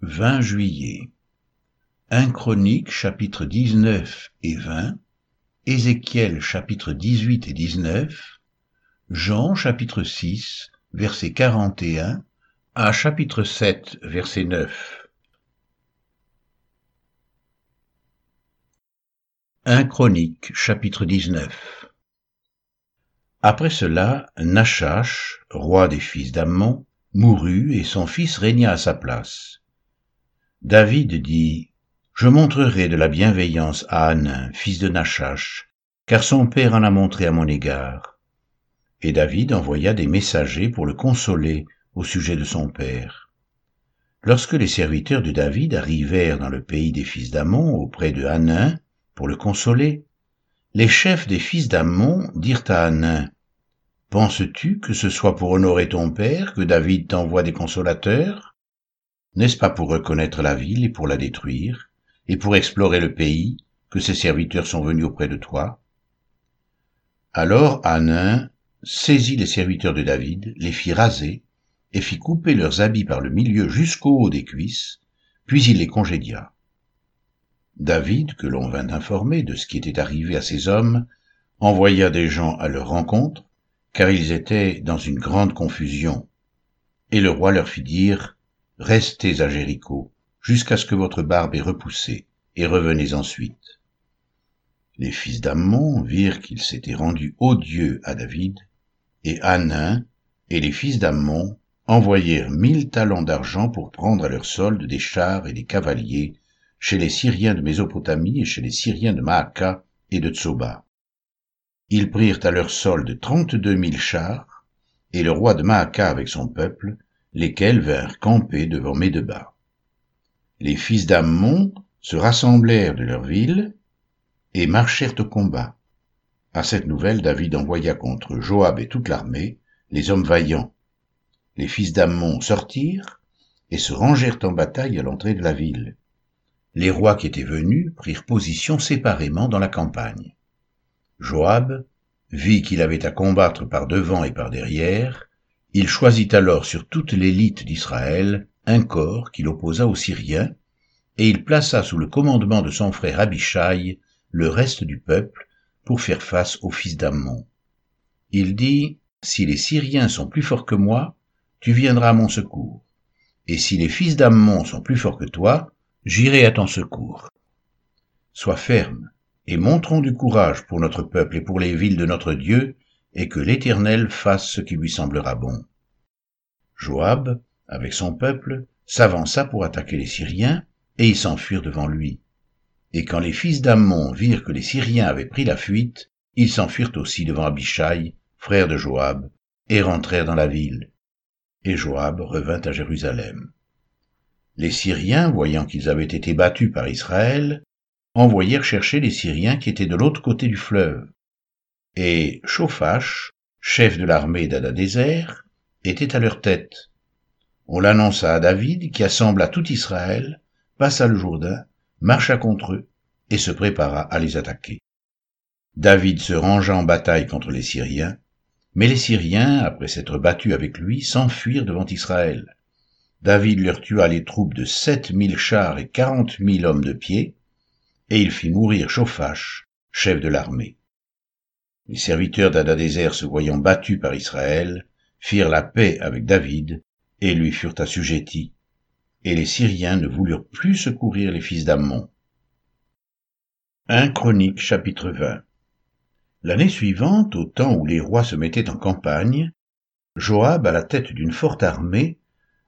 20 juillet 1 Chronique chapitre 19 et 20, Ézéchiel chapitre 18 et 19, Jean chapitre 6 verset 41 à chapitre 7 verset 9. 1 Chronique chapitre 19 Après cela, Nachash, roi des fils d'Ammon, mourut et son fils régna à sa place. David dit, Je montrerai de la bienveillance à Hanin, fils de Nachash, car son père en a montré à mon égard. Et David envoya des messagers pour le consoler au sujet de son père. Lorsque les serviteurs de David arrivèrent dans le pays des fils d'Ammon auprès de Hanin pour le consoler, les chefs des fils d'Ammon dirent à Hanin, Penses-tu que ce soit pour honorer ton père que David t'envoie des consolateurs? N'est-ce pas pour reconnaître la ville et pour la détruire, et pour explorer le pays, que ses serviteurs sont venus auprès de toi? Alors Hanin saisit les serviteurs de David, les fit raser, et fit couper leurs habits par le milieu jusqu'au haut des cuisses, puis il les congédia. David, que l'on vint informer de ce qui était arrivé à ces hommes, envoya des gens à leur rencontre, car ils étaient dans une grande confusion. Et le roi leur fit dire, Restez à Jéricho, jusqu'à ce que votre barbe ait repoussé, et revenez ensuite. Les fils d'Ammon virent qu'il s'était rendu odieux à David, et Hanin et les fils d'Ammon envoyèrent mille talents d'argent pour prendre à leur solde des chars et des cavaliers chez les Syriens de Mésopotamie et chez les Syriens de Maaka et de Tsoba. Ils prirent à leur solde trente-deux mille chars, et le roi de Maaka avec son peuple lesquels vinrent camper devant Médeba. Les fils d'Ammon se rassemblèrent de leur ville et marchèrent au combat. À cette nouvelle, David envoya contre Joab et toute l'armée les hommes vaillants. Les fils d'Ammon sortirent et se rangèrent en bataille à l'entrée de la ville. Les rois qui étaient venus prirent position séparément dans la campagne. Joab vit qu'il avait à combattre par devant et par derrière, il choisit alors sur toute l'élite d'Israël un corps qu'il opposa aux Syriens, et il plaça sous le commandement de son frère Abishai le reste du peuple pour faire face aux fils d'Ammon. Il dit, Si les Syriens sont plus forts que moi, tu viendras à mon secours, et si les fils d'Ammon sont plus forts que toi, j'irai à ton secours. Sois ferme, et montrons du courage pour notre peuple et pour les villes de notre Dieu, et que l'Éternel fasse ce qui lui semblera bon. Joab, avec son peuple, s'avança pour attaquer les Syriens, et ils s'enfuirent devant lui. Et quand les fils d'Ammon virent que les Syriens avaient pris la fuite, ils s'enfuirent aussi devant Abishai, frère de Joab, et rentrèrent dans la ville. Et Joab revint à Jérusalem. Les Syriens, voyant qu'ils avaient été battus par Israël, envoyèrent chercher les Syriens qui étaient de l'autre côté du fleuve, et Chaufache, chef de l'armée d'Adadézer, était à leur tête. On l'annonça à David, qui assembla tout Israël, passa le Jourdain, marcha contre eux, et se prépara à les attaquer. David se rangea en bataille contre les Syriens, mais les Syriens, après s'être battus avec lui, s'enfuirent devant Israël. David leur tua les troupes de sept mille chars et quarante mille hommes de pied, et il fit mourir Chaufache, chef de l'armée. Les serviteurs d'Adadézer se voyant battus par Israël, firent la paix avec David, et lui furent assujettis, et les Syriens ne voulurent plus secourir les fils d'Ammon. 1 Chronique chapitre 20 L'année suivante, au temps où les rois se mettaient en campagne, Joab, à la tête d'une forte armée,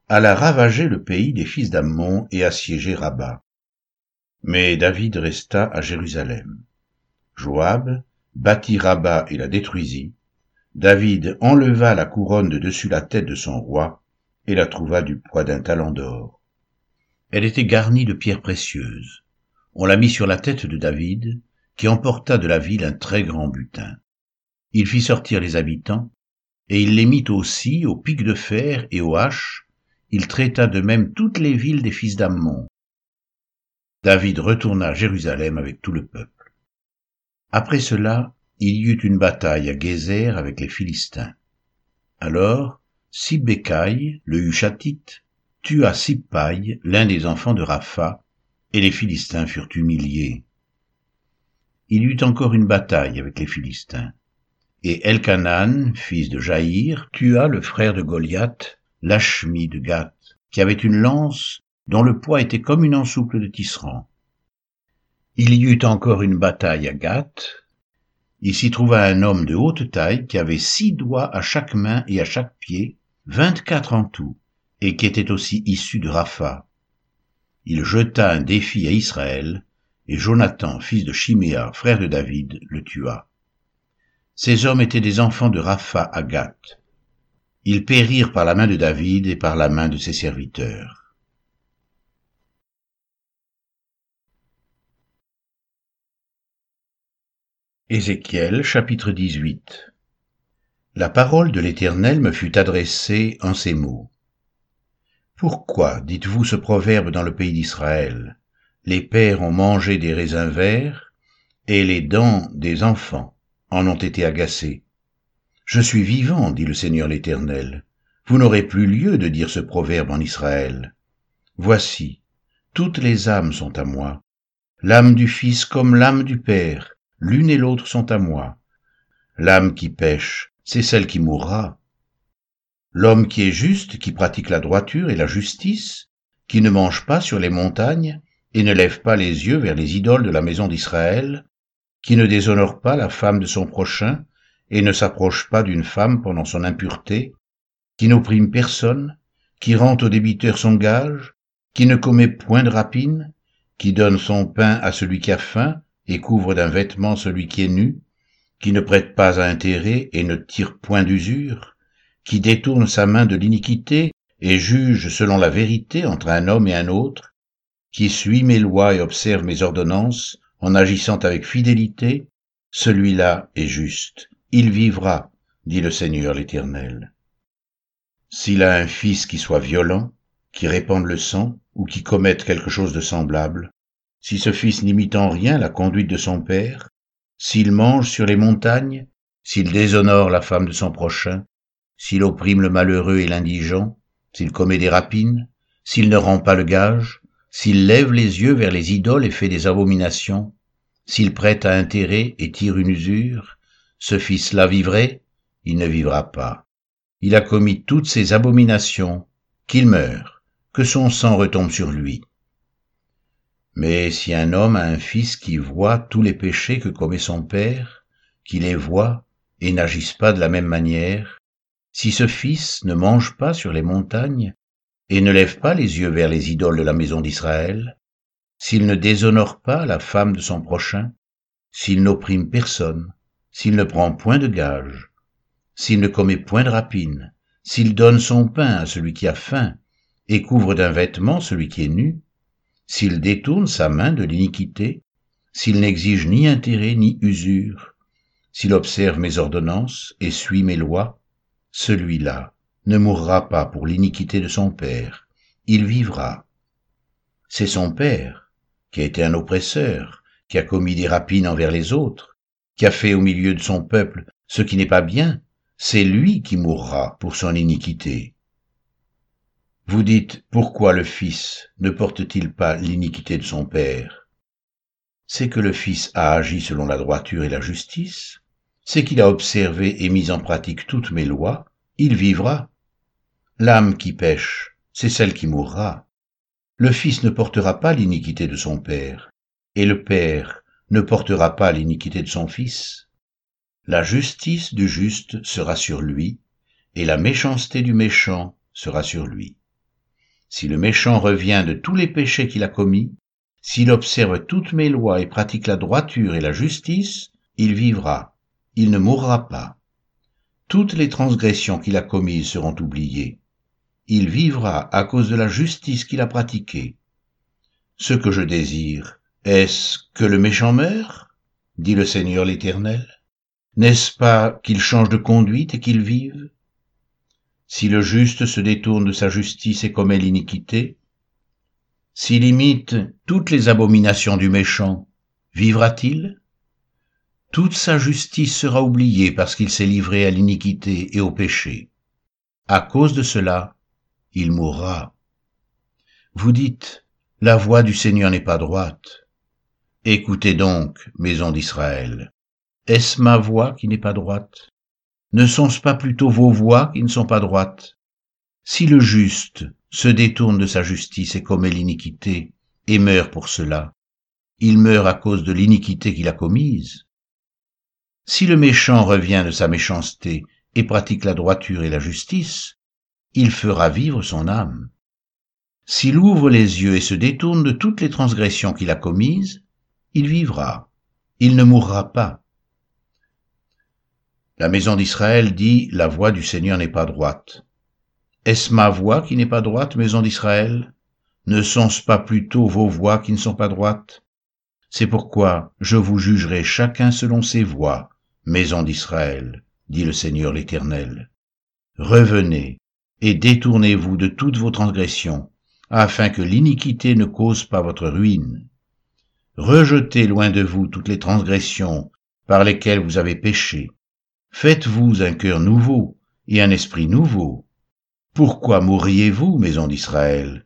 alla ravager le pays des fils d'Ammon et assiéger Rabat. Mais David resta à Jérusalem. Joab, bâtit Rabat et la détruisit, David enleva la couronne de dessus la tête de son roi et la trouva du poids d'un talent d'or. Elle était garnie de pierres précieuses. On la mit sur la tête de David, qui emporta de la ville un très grand butin. Il fit sortir les habitants, et il les mit aussi aux pics de fer et aux haches, il traita de même toutes les villes des fils d'Ammon. David retourna à Jérusalem avec tout le peuple. Après cela, il y eut une bataille à Gézer avec les Philistins. Alors, Sibécaï, le Hushatite, tua Sippaï, l'un des enfants de Rapha, et les Philistins furent humiliés. Il y eut encore une bataille avec les Philistins. Et Elkanan, fils de Jaïr, tua le frère de Goliath, Lachmi de Gath, qui avait une lance dont le poids était comme une ensouple de tisserand. Il y eut encore une bataille à Gath. Il s'y trouva un homme de haute taille qui avait six doigts à chaque main et à chaque pied, vingt-quatre en tout, et qui était aussi issu de Rapha. Il jeta un défi à Israël, et Jonathan, fils de Chiméa, frère de David, le tua. Ces hommes étaient des enfants de Rapha à Gath. Ils périrent par la main de David et par la main de ses serviteurs. Ézéchiel chapitre 18 La parole de l'Éternel me fut adressée en ces mots. Pourquoi dites-vous ce proverbe dans le pays d'Israël? Les pères ont mangé des raisins verts, et les dents des enfants en ont été agacées. Je suis vivant, dit le Seigneur l'Éternel. Vous n'aurez plus lieu de dire ce proverbe en Israël. Voici, toutes les âmes sont à moi. L'âme du Fils comme l'âme du Père, l'une et l'autre sont à moi. L'âme qui pêche, c'est celle qui mourra. L'homme qui est juste, qui pratique la droiture et la justice, qui ne mange pas sur les montagnes et ne lève pas les yeux vers les idoles de la maison d'Israël, qui ne déshonore pas la femme de son prochain et ne s'approche pas d'une femme pendant son impureté, qui n'opprime personne, qui rend au débiteur son gage, qui ne commet point de rapine, qui donne son pain à celui qui a faim et couvre d'un vêtement celui qui est nu, qui ne prête pas à intérêt et ne tire point d'usure, qui détourne sa main de l'iniquité et juge selon la vérité entre un homme et un autre, qui suit mes lois et observe mes ordonnances en agissant avec fidélité, celui-là est juste, il vivra, dit le Seigneur l'Éternel. S'il a un fils qui soit violent, qui répande le sang, ou qui commette quelque chose de semblable, si ce fils n'imite en rien la conduite de son père, s'il mange sur les montagnes, s'il déshonore la femme de son prochain, s'il opprime le malheureux et l'indigent, s'il commet des rapines, s'il ne rend pas le gage, s'il lève les yeux vers les idoles et fait des abominations, s'il prête à intérêt et tire une usure, ce fils-là vivrait, il ne vivra pas. Il a commis toutes ces abominations, qu'il meure, que son sang retombe sur lui. Mais si un homme a un fils qui voit tous les péchés que commet son père, qui les voit et n'agisse pas de la même manière, si ce fils ne mange pas sur les montagnes et ne lève pas les yeux vers les idoles de la maison d'Israël, s'il ne déshonore pas la femme de son prochain, s'il n'opprime personne, s'il ne prend point de gage, s'il ne commet point de rapine, s'il donne son pain à celui qui a faim et couvre d'un vêtement celui qui est nu, s'il détourne sa main de l'iniquité, s'il n'exige ni intérêt ni usure, s'il observe mes ordonnances et suit mes lois, celui-là ne mourra pas pour l'iniquité de son père, il vivra. C'est son père, qui a été un oppresseur, qui a commis des rapines envers les autres, qui a fait au milieu de son peuple ce qui n'est pas bien, c'est lui qui mourra pour son iniquité. Vous dites, pourquoi le Fils ne porte-t-il pas l'iniquité de son Père? C'est que le Fils a agi selon la droiture et la justice, c'est qu'il a observé et mis en pratique toutes mes lois, il vivra. L'âme qui pêche, c'est celle qui mourra. Le Fils ne portera pas l'iniquité de son Père, et le Père ne portera pas l'iniquité de son Fils. La justice du juste sera sur lui, et la méchanceté du méchant sera sur lui. Si le méchant revient de tous les péchés qu'il a commis, s'il observe toutes mes lois et pratique la droiture et la justice, il vivra il ne mourra pas. Toutes les transgressions qu'il a commises seront oubliées. Il vivra à cause de la justice qu'il a pratiquée. Ce que je désire, est-ce que le méchant meure? dit le Seigneur l'Éternel. N'est-ce pas qu'il change de conduite et qu'il vive? Si le juste se détourne de sa justice et commet l'iniquité, s'il imite toutes les abominations du méchant, vivra-t-il? Toute sa justice sera oubliée parce qu'il s'est livré à l'iniquité et au péché. À cause de cela, il mourra. Vous dites, la voix du Seigneur n'est pas droite. Écoutez donc, maison d'Israël. Est-ce ma voix qui n'est pas droite? Ne sont-ce pas plutôt vos voix qui ne sont pas droites? Si le juste se détourne de sa justice et commet l'iniquité, et meurt pour cela, il meurt à cause de l'iniquité qu'il a commise. Si le méchant revient de sa méchanceté et pratique la droiture et la justice, il fera vivre son âme. S'il ouvre les yeux et se détourne de toutes les transgressions qu'il a commises, il vivra, il ne mourra pas. La maison d'Israël dit, La voix du Seigneur n'est pas droite. Est-ce ma voix qui n'est pas droite, maison d'Israël? Ne sont-ce pas plutôt vos voix qui ne sont pas droites? C'est pourquoi je vous jugerai chacun selon ses voies, maison d'Israël, dit le Seigneur l'Éternel. Revenez et détournez-vous de toutes vos transgressions, afin que l'iniquité ne cause pas votre ruine. Rejetez loin de vous toutes les transgressions par lesquelles vous avez péché, Faites-vous un cœur nouveau et un esprit nouveau. Pourquoi mourriez-vous, maison d'Israël?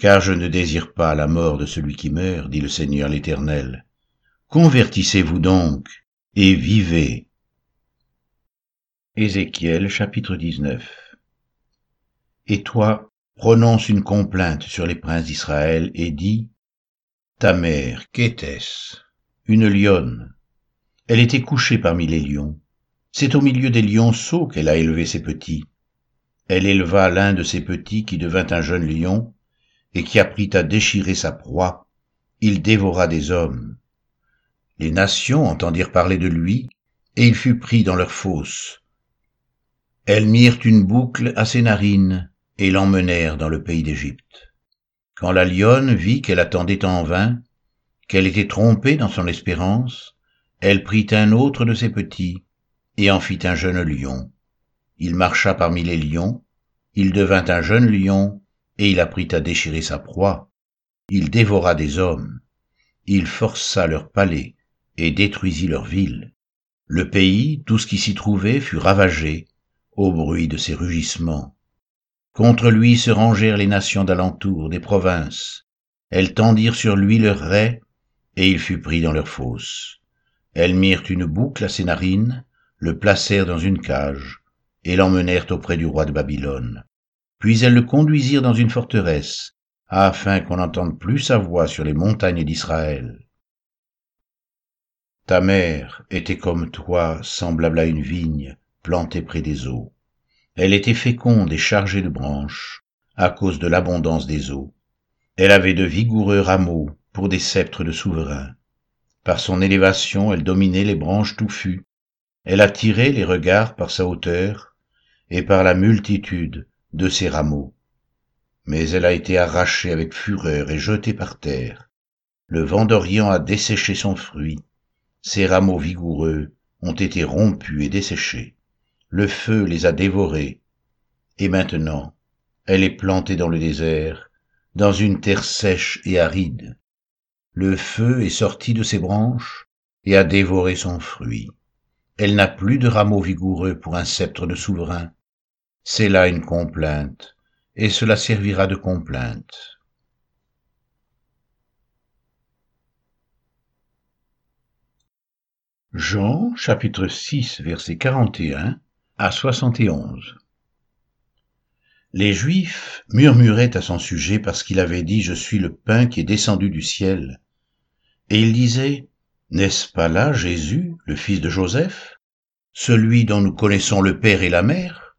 Car je ne désire pas la mort de celui qui meurt, dit le Seigneur l'Éternel. Convertissez-vous donc et vivez. Ézéchiel chapitre 19 Et toi, prononce une complainte sur les princes d'Israël et dis, Ta mère, qu'était-ce Une lionne. Elle était couchée parmi les lions c'est au milieu des lionceaux qu'elle a élevé ses petits. Elle éleva l'un de ses petits qui devint un jeune lion, et qui apprit à déchirer sa proie. Il dévora des hommes. Les nations entendirent parler de lui, et il fut pris dans leur fosse. Elles mirent une boucle à ses narines, et l'emmenèrent dans le pays d'Égypte. Quand la lionne vit qu'elle attendait en vain, qu'elle était trompée dans son espérance, elle prit un autre de ses petits, et en fit un jeune lion. Il marcha parmi les lions, il devint un jeune lion, et il apprit à déchirer sa proie. Il dévora des hommes. Il força leurs palais, et détruisit leurs villes. Le pays, tout ce qui s'y trouvait, fut ravagé, au bruit de ses rugissements. Contre lui se rangèrent les nations d'alentour, des provinces. Elles tendirent sur lui leurs raies, et il fut pris dans leurs fosses. Elles mirent une boucle à ses narines, le placèrent dans une cage, et l'emmenèrent auprès du roi de Babylone. Puis elles le conduisirent dans une forteresse, afin qu'on n'entende plus sa voix sur les montagnes d'Israël. Ta mère était comme toi, semblable à une vigne plantée près des eaux. Elle était féconde et chargée de branches, à cause de l'abondance des eaux. Elle avait de vigoureux rameaux pour des sceptres de souverains. Par son élévation, elle dominait les branches touffues elle attirait les regards par sa hauteur et par la multitude de ses rameaux. Mais elle a été arrachée avec fureur et jetée par terre. Le vent d'Orient a desséché son fruit. Ses rameaux vigoureux ont été rompus et desséchés. Le feu les a dévorés. Et maintenant, elle est plantée dans le désert, dans une terre sèche et aride. Le feu est sorti de ses branches et a dévoré son fruit. Elle n'a plus de rameaux vigoureux pour un sceptre de souverain. C'est là une complainte, et cela servira de complainte. Jean chapitre 6 verset 41 à 71 Les Juifs murmuraient à son sujet parce qu'il avait dit Je suis le pain qui est descendu du ciel. Et ils disaient n'est-ce pas là Jésus, le fils de Joseph, celui dont nous connaissons le Père et la Mère?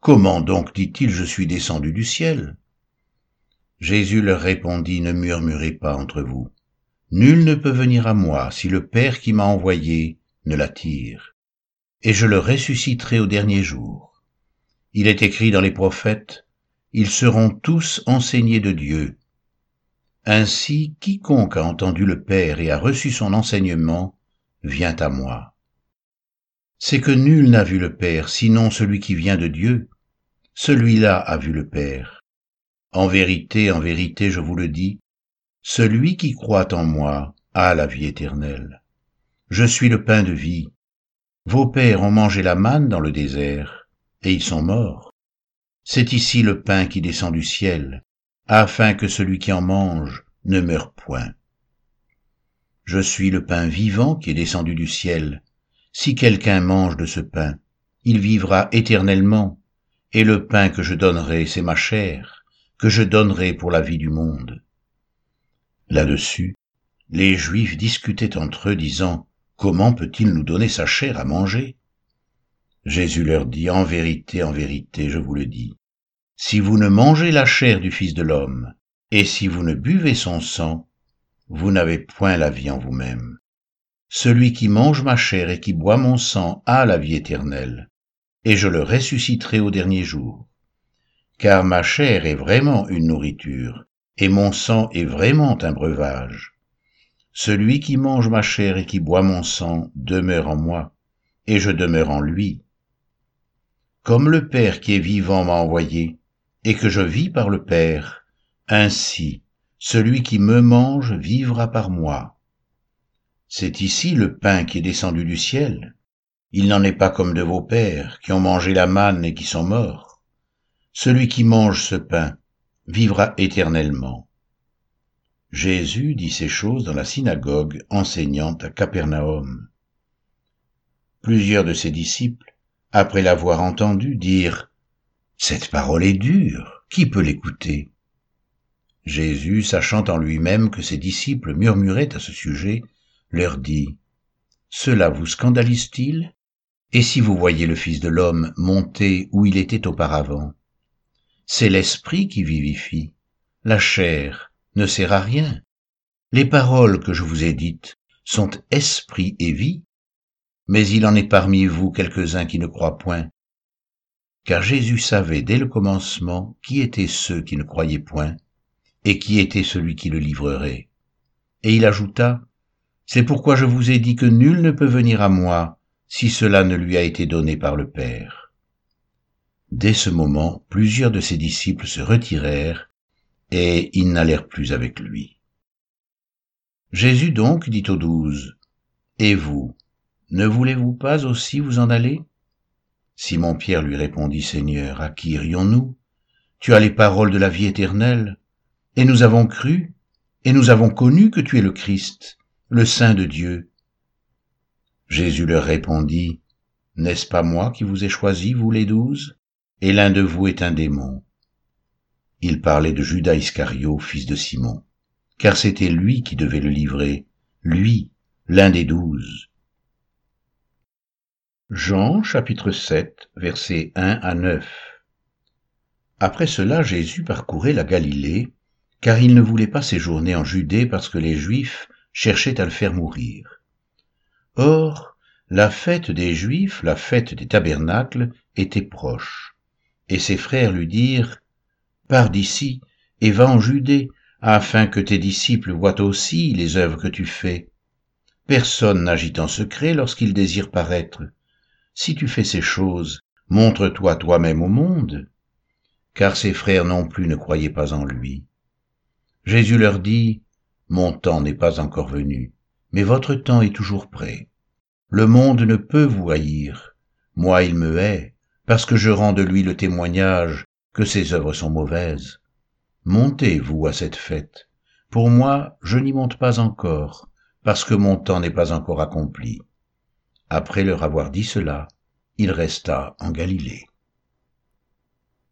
Comment donc dit-il je suis descendu du ciel? Jésus leur répondit, ne murmurez pas entre vous. Nul ne peut venir à moi si le Père qui m'a envoyé ne l'attire. Et je le ressusciterai au dernier jour. Il est écrit dans les prophètes, ils seront tous enseignés de Dieu. Ainsi, quiconque a entendu le Père et a reçu son enseignement vient à moi. C'est que nul n'a vu le Père, sinon celui qui vient de Dieu. Celui-là a vu le Père. En vérité, en vérité, je vous le dis, celui qui croit en moi a la vie éternelle. Je suis le pain de vie. Vos pères ont mangé la manne dans le désert, et ils sont morts. C'est ici le pain qui descend du ciel, afin que celui qui en mange ne meure point. Je suis le pain vivant qui est descendu du ciel. Si quelqu'un mange de ce pain, il vivra éternellement, et le pain que je donnerai, c'est ma chair, que je donnerai pour la vie du monde. Là-dessus, les Juifs discutaient entre eux, disant, Comment peut-il nous donner sa chair à manger? Jésus leur dit, En vérité, en vérité, je vous le dis, si vous ne mangez la chair du Fils de l'homme, et si vous ne buvez son sang, vous n'avez point la vie en vous-même. Celui qui mange ma chair et qui boit mon sang a la vie éternelle, et je le ressusciterai au dernier jour. Car ma chair est vraiment une nourriture, et mon sang est vraiment un breuvage. Celui qui mange ma chair et qui boit mon sang demeure en moi, et je demeure en lui. Comme le Père qui est vivant m'a envoyé, et que je vis par le Père, ainsi celui qui me mange vivra par moi. C'est ici le pain qui est descendu du ciel, il n'en est pas comme de vos pères, qui ont mangé la manne et qui sont morts. Celui qui mange ce pain vivra éternellement. Jésus dit ces choses dans la synagogue enseignant à Capernaum. Plusieurs de ses disciples, après l'avoir entendu, dirent Cette parole est dure, qui peut l'écouter? Jésus, sachant en lui-même que ses disciples murmuraient à ce sujet, leur dit Cela vous scandalise-t-il? Et si vous voyez le Fils de l'homme monter où il était auparavant, c'est l'esprit qui vivifie, la chair ne sert à rien. Les paroles que je vous ai dites sont esprit et vie, mais il en est parmi vous quelques-uns qui ne croient point. Car Jésus savait dès le commencement qui étaient ceux qui ne croyaient point, et qui était celui qui le livrerait. Et il ajouta, C'est pourquoi je vous ai dit que nul ne peut venir à moi si cela ne lui a été donné par le Père. Dès ce moment, plusieurs de ses disciples se retirèrent, et ils n'allèrent plus avec lui. Jésus donc dit aux douze, Et vous, ne voulez-vous pas aussi vous en aller? Simon-Pierre lui répondit, Seigneur, à qui irions-nous Tu as les paroles de la vie éternelle, et nous avons cru, et nous avons connu que tu es le Christ, le Saint de Dieu. Jésus leur répondit, N'est-ce pas moi qui vous ai choisi, vous les douze? Et l'un de vous est un démon. Il parlait de Judas Iscario, fils de Simon, car c'était lui qui devait le livrer, lui, l'un des douze. Jean chapitre 7 versets 1 à 9 Après cela Jésus parcourait la Galilée, car il ne voulait pas séjourner en Judée parce que les Juifs cherchaient à le faire mourir. Or, la fête des Juifs, la fête des tabernacles, était proche. Et ses frères lui dirent, Pars d'ici et va en Judée, afin que tes disciples voient aussi les œuvres que tu fais. Personne n'agit en secret lorsqu'il désire paraître. Si tu fais ces choses, montre-toi toi-même au monde. Car ses frères non plus ne croyaient pas en lui. Jésus leur dit, Mon temps n'est pas encore venu mais votre temps est toujours prêt. Le monde ne peut vous haïr. Moi il me hait, parce que je rends de lui le témoignage que ses œuvres sont mauvaises. Montez, vous, à cette fête. Pour moi, je n'y monte pas encore, parce que mon temps n'est pas encore accompli. Après leur avoir dit cela, il resta en Galilée.